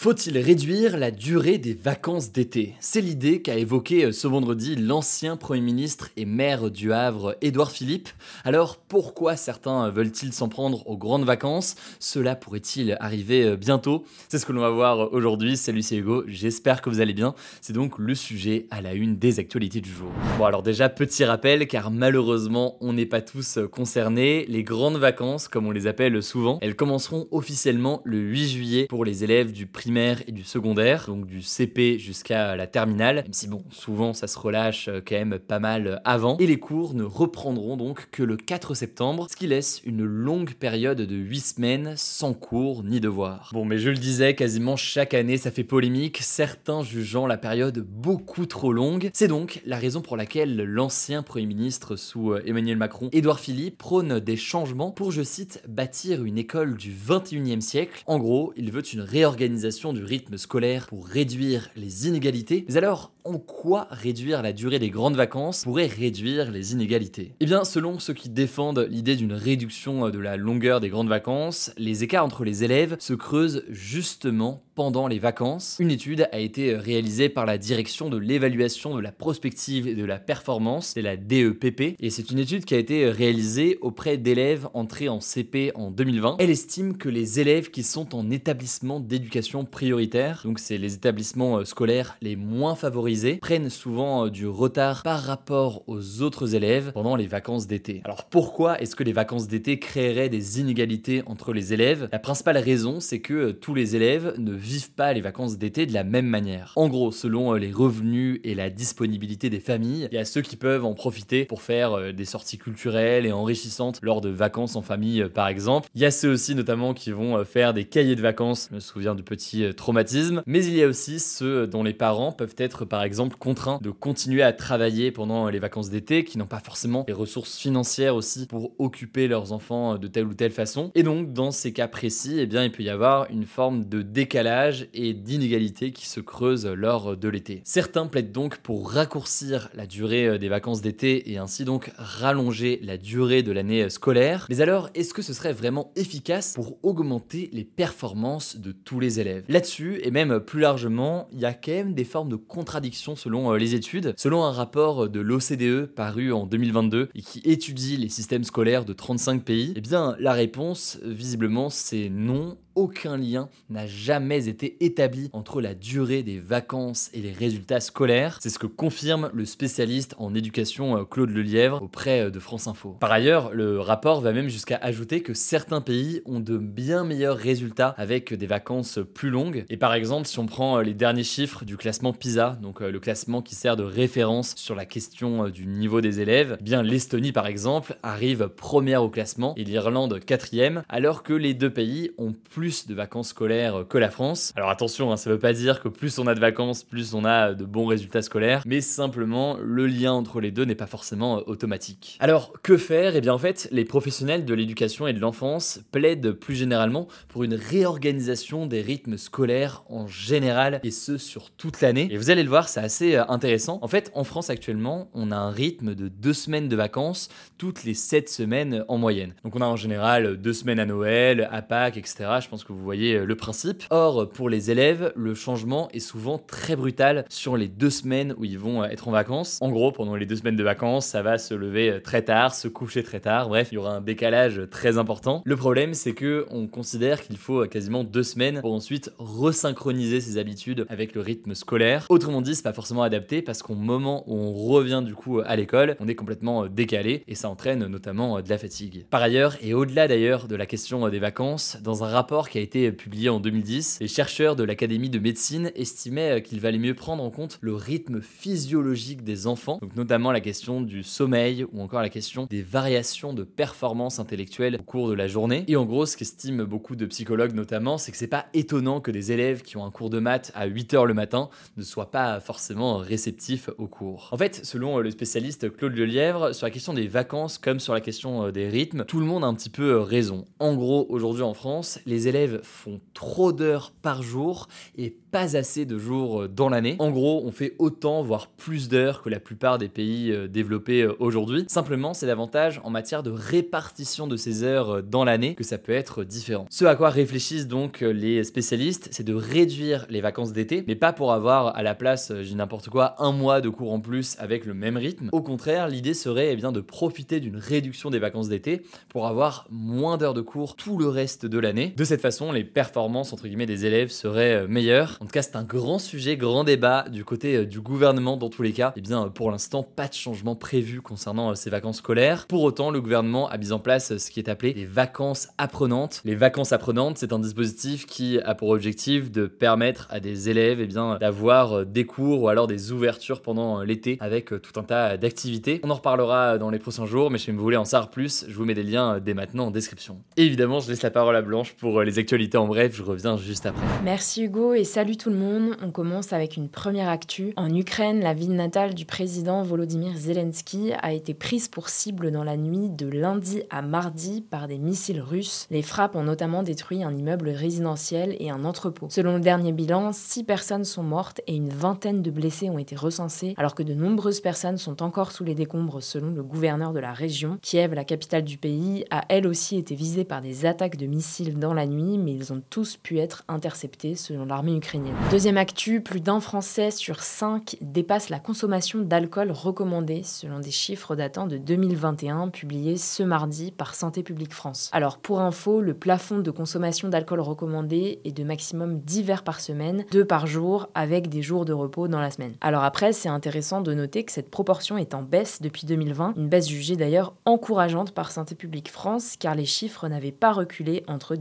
Faut-il réduire la durée des vacances d'été? C'est l'idée qu'a évoquée euh, ce vendredi l'ancien Premier ministre et maire du Havre, Édouard Philippe. Alors pourquoi certains veulent-ils s'en prendre aux grandes vacances? Cela pourrait-il arriver euh, bientôt? C'est ce que l'on va voir aujourd'hui. Salut, c'est Hugo, j'espère que vous allez bien. C'est donc le sujet à la une des actualités du jour. Bon alors déjà, petit rappel, car malheureusement on n'est pas tous euh, concernés. Les grandes vacances, comme on les appelle souvent, elles commenceront officiellement le 8 juillet pour les élèves du et du secondaire, donc du CP jusqu'à la terminale, même si bon, souvent ça se relâche euh, quand même pas mal avant, et les cours ne reprendront donc que le 4 septembre, ce qui laisse une longue période de 8 semaines sans cours ni devoirs. Bon, mais je le disais, quasiment chaque année ça fait polémique, certains jugeant la période beaucoup trop longue. C'est donc la raison pour laquelle l'ancien Premier ministre sous euh, Emmanuel Macron, Édouard Philippe, prône des changements pour, je cite, bâtir une école du 21e siècle. En gros, il veut une réorganisation du rythme scolaire pour réduire les inégalités. Mais alors, en quoi réduire la durée des grandes vacances pourrait réduire les inégalités? Eh bien, selon ceux qui défendent l'idée d'une réduction de la longueur des grandes vacances, les écarts entre les élèves se creusent justement pendant les vacances. Une étude a été réalisée par la direction de l'évaluation de la prospective et de la performance, c'est la DEPP, et c'est une étude qui a été réalisée auprès d'élèves entrés en CP en 2020. Elle estime que les élèves qui sont en établissement d'éducation prioritaire, donc c'est les établissements euh, scolaires les moins favorisés, prennent souvent euh, du retard par rapport aux autres élèves pendant les vacances d'été. Alors pourquoi est-ce que les vacances d'été créeraient des inégalités entre les élèves? La principale raison, c'est que euh, tous les élèves ne vivent pas les vacances d'été de la même manière. En gros, selon les revenus et la disponibilité des familles, il y a ceux qui peuvent en profiter pour faire des sorties culturelles et enrichissantes lors de vacances en famille par exemple. Il y a ceux aussi notamment qui vont faire des cahiers de vacances, je me souviens du petit traumatisme, mais il y a aussi ceux dont les parents peuvent être par exemple contraints de continuer à travailler pendant les vacances d'été, qui n'ont pas forcément les ressources financières aussi pour occuper leurs enfants de telle ou telle façon. Et donc dans ces cas précis, eh bien il peut y avoir une forme de décalage et d'inégalités qui se creusent lors de l'été. Certains plaident donc pour raccourcir la durée euh, des vacances d'été et ainsi donc rallonger la durée de l'année euh, scolaire. Mais alors, est-ce que ce serait vraiment efficace pour augmenter les performances de tous les élèves? Là-dessus, et même plus largement, il y a quand même des formes de contradiction selon euh, les études. Selon un rapport de l'OCDE paru en 2022 et qui étudie les systèmes scolaires de 35 pays, eh bien la réponse, visiblement, c'est non aucun lien n'a jamais été établi entre la durée des vacances et les résultats scolaires. C'est ce que confirme le spécialiste en éducation euh, Claude Lelièvre auprès euh, de France Info. Par ailleurs, le rapport va même jusqu'à ajouter que certains pays ont de bien meilleurs résultats avec des vacances plus longues. Et par exemple, si on prend euh, les derniers chiffres du classement PISA, donc le classement qui sert de référence sur la question du niveau des élèves, eh bien l'Estonie par exemple arrive première au classement et l'Irlande quatrième, alors que les deux pays ont plus de vacances scolaires que la France. Alors attention, hein, ça veut pas dire que plus on a de vacances, plus on a de bons résultats scolaires, mais simplement le lien entre les deux n'est pas forcément euh, automatique. Alors que faire? Eh bien en fait, les professionnels de l'éducation et de l'enfance plaident plus généralement pour une réorganisation des rythmes scolaires en général et ce sur toute l'année. Et vous allez le voir, c'est assez euh, intéressant. En fait, en France actuellement, on a un rythme de deux semaines de vacances toutes les sept semaines en moyenne. Donc on a en général deux semaines à Noël, à Pâques, etc. Je pense que vous voyez euh, le principe. Or, pour les élèves, le changement est souvent très brutal sur les deux semaines où ils vont euh, être en vacances. En gros, pendant les deux semaines de vacances, ça va se lever euh, très tard, se coucher très tard. Bref, il y aura un décalage très important. Le problème, c'est que on considère qu'il faut quasiment deux semaines pour ensuite resynchroniser ses habitudes avec le rythme scolaire. Autrement dit, c'est pas forcément adapté parce qu'au moment où on revient du coup à l'école, on est complètement décalé et ça entraîne notamment de la fatigue. Par ailleurs, et au-delà d'ailleurs de la question des vacances, dans un rapport qui a été publié en 2010, les chercheurs de l'Académie de médecine estimaient qu'il valait mieux prendre en compte le rythme physiologique des enfants, donc notamment la question du sommeil ou encore la question des variations de performance intellectuelle au cours de la journée. Et en gros, ce qu'estiment beaucoup de psychologues notamment, c'est que c'est pas étonnant que des élèves qui ont un cours de maths à 8h le matin ne soient pas forcément réceptifs au cours. En fait, selon le spécialiste Claude Lelièvre, sur la question des vacances comme sur la question euh, des rythmes, tout le monde a un petit peu euh, raison. En gros, aujourd'hui en France, les élèves font trop d'heures par jour et pas assez de jours euh, dans l'année. En gros, on fait autant, voire plus d'heures que la plupart des pays euh, développés euh, aujourd'hui. Simplement, c'est davantage en matière de répartition de ces heures dans l'année que ça peut être différent. Ce à quoi réfléchissent donc les spécialistes, c'est de réduire les vacances d'été, mais pas pour avoir à la place, j'ai n'importe quoi, un mois de cours en plus avec le même rythme. Au contraire, l'idée serait eh bien, de profiter d'une réduction des vacances d'été pour avoir moins d'heures de cours tout le reste de l'année. De cette façon, les performances entre guillemets des élèves seraient meilleures en tout cas, c'est un grand sujet, grand débat du côté euh, du gouvernement dans tous les cas. Et eh bien, euh, pour l'instant, pas de changement prévu concernant euh, ces vacances scolaires. Pour autant, le gouvernement a mis en place ce qui est appelé les vacances apprenantes. Les vacances apprenantes, c'est un dispositif qui a pour objectif de permettre à des élèves et eh bien, d'avoir des cours ou alors des ouvertures pendant l'été avec tout un tas d'activités. On en reparlera dans les prochains jours, mais si vous voulez en savoir plus, je vous mets des liens dès maintenant en description. Et évidemment, je laisse la parole à Blanche pour les actualités en bref, je reviens juste après. Merci Hugo et salut tout le monde, on commence avec une première actu. En Ukraine, la ville natale du président Volodymyr Zelensky a été prise pour cible dans la nuit de lundi à mardi par des missiles russes. Les frappes ont notamment détruit un immeuble résidentiel et un entrepôt. Selon le dernier bilan, six personnes sont mortes et une vingtaine de blessés ont été recensés, alors que de nombreuses personnes sont encore sous les décombres selon le gouverneur de la région. Kiev, la capitale du pays, a elle aussi été visée par des attaques de missiles dans la nuit, mais ils ont tous pu être interceptés selon l'armée ukrainienne. Deuxième actu, plus d'un Français sur cinq dépasse la consommation d'alcool recommandée selon des chiffres datant de 2021 publiés ce mardi par Santé publique France. Alors pour info, le plafond de consommation d'alcool recommandé est de maximum 10 verres par semaine, 2 par jour avec des jours de repos dans la semaine. Alors après, c'est intéressant de noter que cette proportion est en baisse depuis 2020, une baisse jugée d'ailleurs encourageante par Santé publique France car les chiffres n'avaient pas reculé entre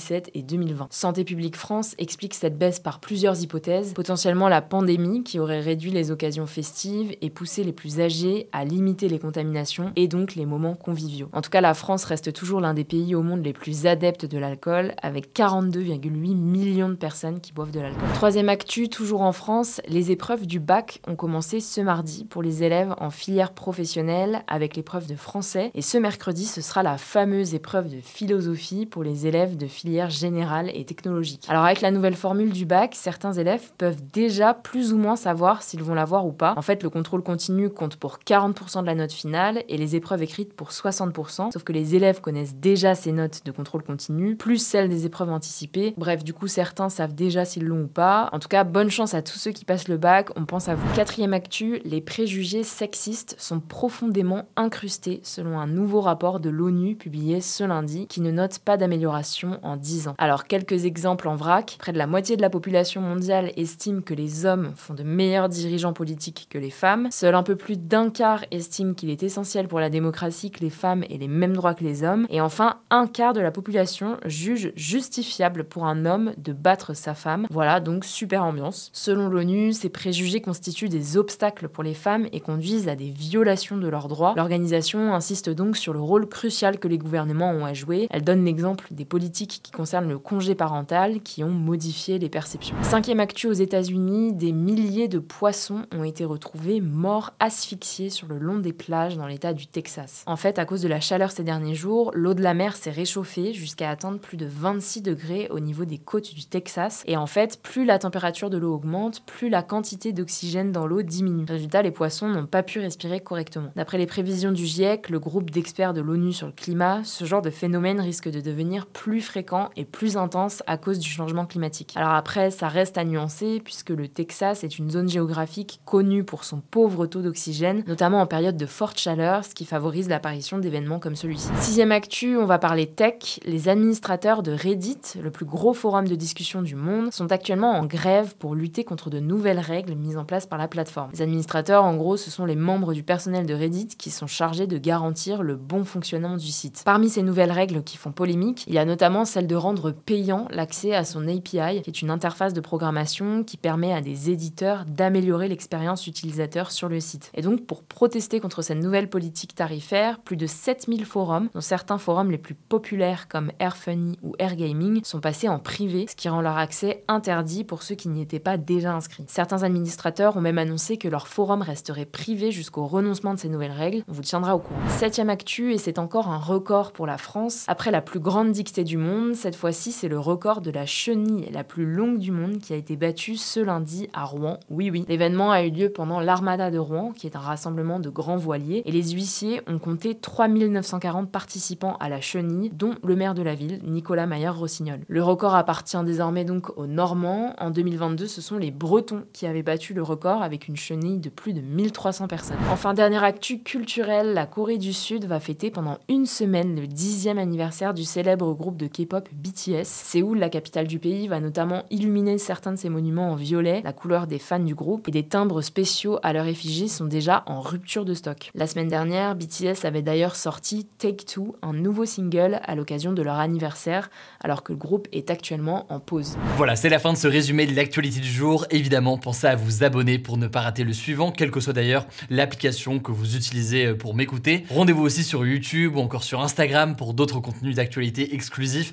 2017 et 2020. Santé publique France explique cette baisse par plusieurs hypothèses. Potentiellement la pandémie qui aurait réduit les occasions festives et poussé les plus âgés à limiter les contaminations et donc les moments conviviaux. En tout cas, la France reste toujours l'un des pays au monde les plus adeptes de l'alcool avec 42,8 millions de personnes qui boivent de l'alcool. Troisième actu, toujours en France, les épreuves du bac ont commencé ce mardi pour les élèves en filière professionnelle avec l'épreuve de français et ce mercredi, ce sera la fameuse épreuve de philosophie pour les élèves de filière générale et technologique. Alors avec la nouvelle formule du bac, certains élèves peuvent déjà plus ou moins savoir s'ils vont l'avoir ou pas. En fait, le contrôle continu compte pour 40% de la note finale et les épreuves écrites pour 60%, sauf que les élèves connaissent déjà ces notes de contrôle continu, plus celles des épreuves anticipées. Bref, du coup, certains savent déjà s'ils l'ont ou pas. En tout cas, bonne chance à tous ceux qui passent le bac, on pense à vous. Quatrième actu, les préjugés sexistes sont profondément incrustés selon un nouveau rapport de l'ONU publié ce lundi qui ne note pas d'amélioration en 10 ans. Alors, quelques exemples en vrac, près de la moitié de la population mondiale estime que les hommes font de meilleurs dirigeants politiques que les femmes. Seul un peu plus d'un quart estime qu'il est essentiel pour la démocratie que les femmes aient les mêmes droits que les hommes. Et enfin, un quart de la population juge justifiable pour un homme de battre sa femme. Voilà, donc super ambiance. Selon l'ONU, ces préjugés constituent des obstacles pour les femmes et conduisent à des violations de leurs droits. L'organisation insiste donc sur le rôle crucial que les gouvernements ont à jouer. Elle donne l'exemple des politiques qui concernent le congé parental qui ont modifié les perceptions Cinquième actu aux États-Unis, des milliers de poissons ont été retrouvés morts asphyxiés sur le long des plages dans l'État du Texas. En fait, à cause de la chaleur ces derniers jours, l'eau de la mer s'est réchauffée jusqu'à atteindre plus de 26 degrés au niveau des côtes du Texas. Et en fait, plus la température de l'eau augmente, plus la quantité d'oxygène dans l'eau diminue. Résultat, les poissons n'ont pas pu respirer correctement. D'après les prévisions du GIEC, le groupe d'experts de l'ONU sur le climat, ce genre de phénomène risque de devenir plus fréquent et plus intense à cause du changement climatique. Alors après, ça reste à nuancer puisque le Texas est une zone géographique connue pour son pauvre taux d'oxygène, notamment en période de forte chaleur, ce qui favorise l'apparition d'événements comme celui-ci. Sixième actu, on va parler tech. Les administrateurs de Reddit, le plus gros forum de discussion du monde, sont actuellement en grève pour lutter contre de nouvelles règles mises en place par la plateforme. Les administrateurs, en gros, ce sont les membres du personnel de Reddit qui sont chargés de garantir le bon fonctionnement du site. Parmi ces nouvelles règles qui font polémique, il y a notamment celle de rendre payant l'accès à son API, qui est une interface de programmation qui permet à des éditeurs d'améliorer l'expérience utilisateur sur le site. Et donc, pour protester contre cette nouvelle politique tarifaire, plus de 7000 forums, dont certains forums les plus populaires comme Airfunny ou Airgaming, sont passés en privé, ce qui rend leur accès interdit pour ceux qui n'y étaient pas déjà inscrits. Certains administrateurs ont même annoncé que leur forum resterait privé jusqu'au renoncement de ces nouvelles règles. On vous tiendra au courant. Septième actu, et c'est encore un record pour la France. Après la plus grande dictée du monde, cette fois-ci, c'est le record de la chenille la plus longue du monde qui a été battue ce lundi à Rouen. Oui, oui. L'événement a eu lieu pendant l'Armada de Rouen, qui est un rassemblement de grands voiliers, et les huissiers ont compté 3940 participants à la chenille, dont le maire de la ville, Nicolas Maillard-Rossignol. Le record appartient désormais donc aux Normands. En 2022, ce sont les Bretons qui avaient battu le record avec une chenille de plus de 1300 personnes. Enfin, dernière actu culturelle, la Corée du Sud va fêter pendant une semaine le dixième anniversaire du célèbre groupe de K-pop BTS. Séoul, la capitale du pays, va notamment illuminer certains de ses monuments en violet, la couleur des fans du groupe, et des timbres spéciaux à leur effigie sont déjà en rupture de stock. La semaine dernière, BTS avait d'ailleurs sorti Take Two, un nouveau single à l'occasion de leur anniversaire, alors que le groupe est actuellement en pause. Voilà, c'est la fin de ce résumé de l'actualité du jour. Évidemment, pensez à vous abonner pour ne pas rater le suivant, quelle que soit d'ailleurs l'application que vous utilisez pour m'écouter. Rendez-vous aussi sur YouTube ou encore sur Instagram pour d'autres contenus d'actualité exclusifs.